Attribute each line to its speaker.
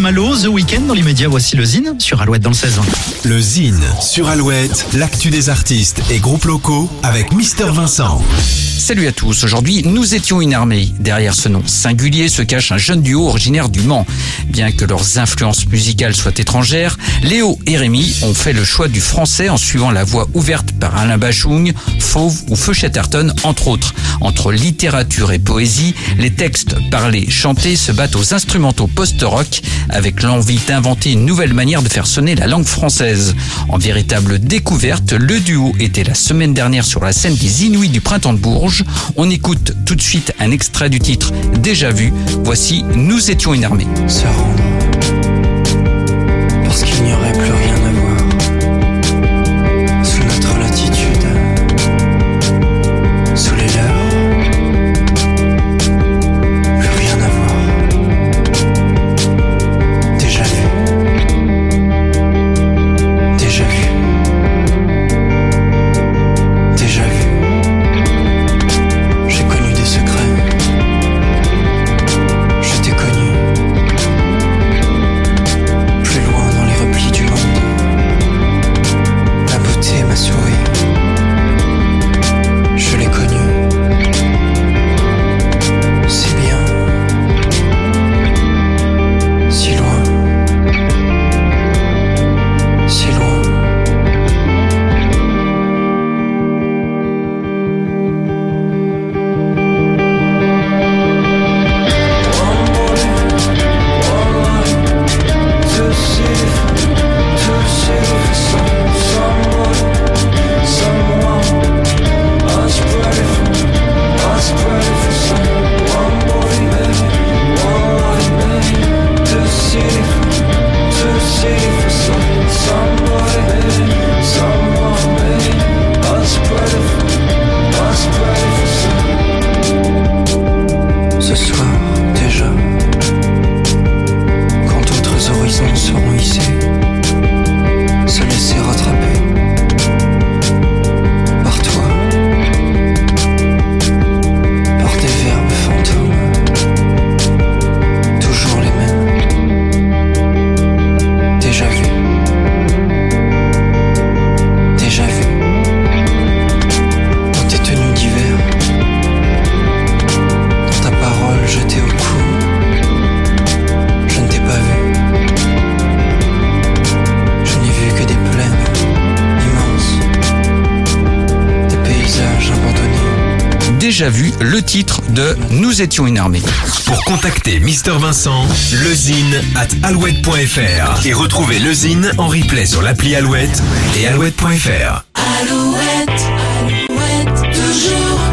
Speaker 1: Malo, The Weeknd dans l'immédiat. Voici le Zine sur Alouette dans le 16.
Speaker 2: Le Zine sur Alouette, l'actu des artistes et groupes locaux avec Mister Vincent.
Speaker 3: Salut à tous, aujourd'hui nous étions une armée. Derrière ce nom singulier se cache un jeune duo originaire du Mans. Bien que leurs influences musicales soient étrangères, Léo et Rémi ont fait le choix du français en suivant la voie ouverte par Alain Bachung, Fauve ou Feu Chatterton entre autres. Entre littérature et poésie, les textes parlés, chantés se battent aux instrumentaux post-rock avec l'envie d'inventer une nouvelle manière de faire sonner la langue française. En véritable découverte, le duo était la semaine dernière sur la scène des Inuits du Printemps de Bourges. On écoute tout de suite un extrait du titre Déjà vu. Voici Nous étions une armée.
Speaker 4: déjà vu
Speaker 3: le titre de Nous étions une armée.
Speaker 2: Pour contacter Mister Vincent, lezine at alouette.fr et retrouver lezine en replay sur l'appli Alouette et alouette.fr.
Speaker 5: Alouette, alouette, toujours.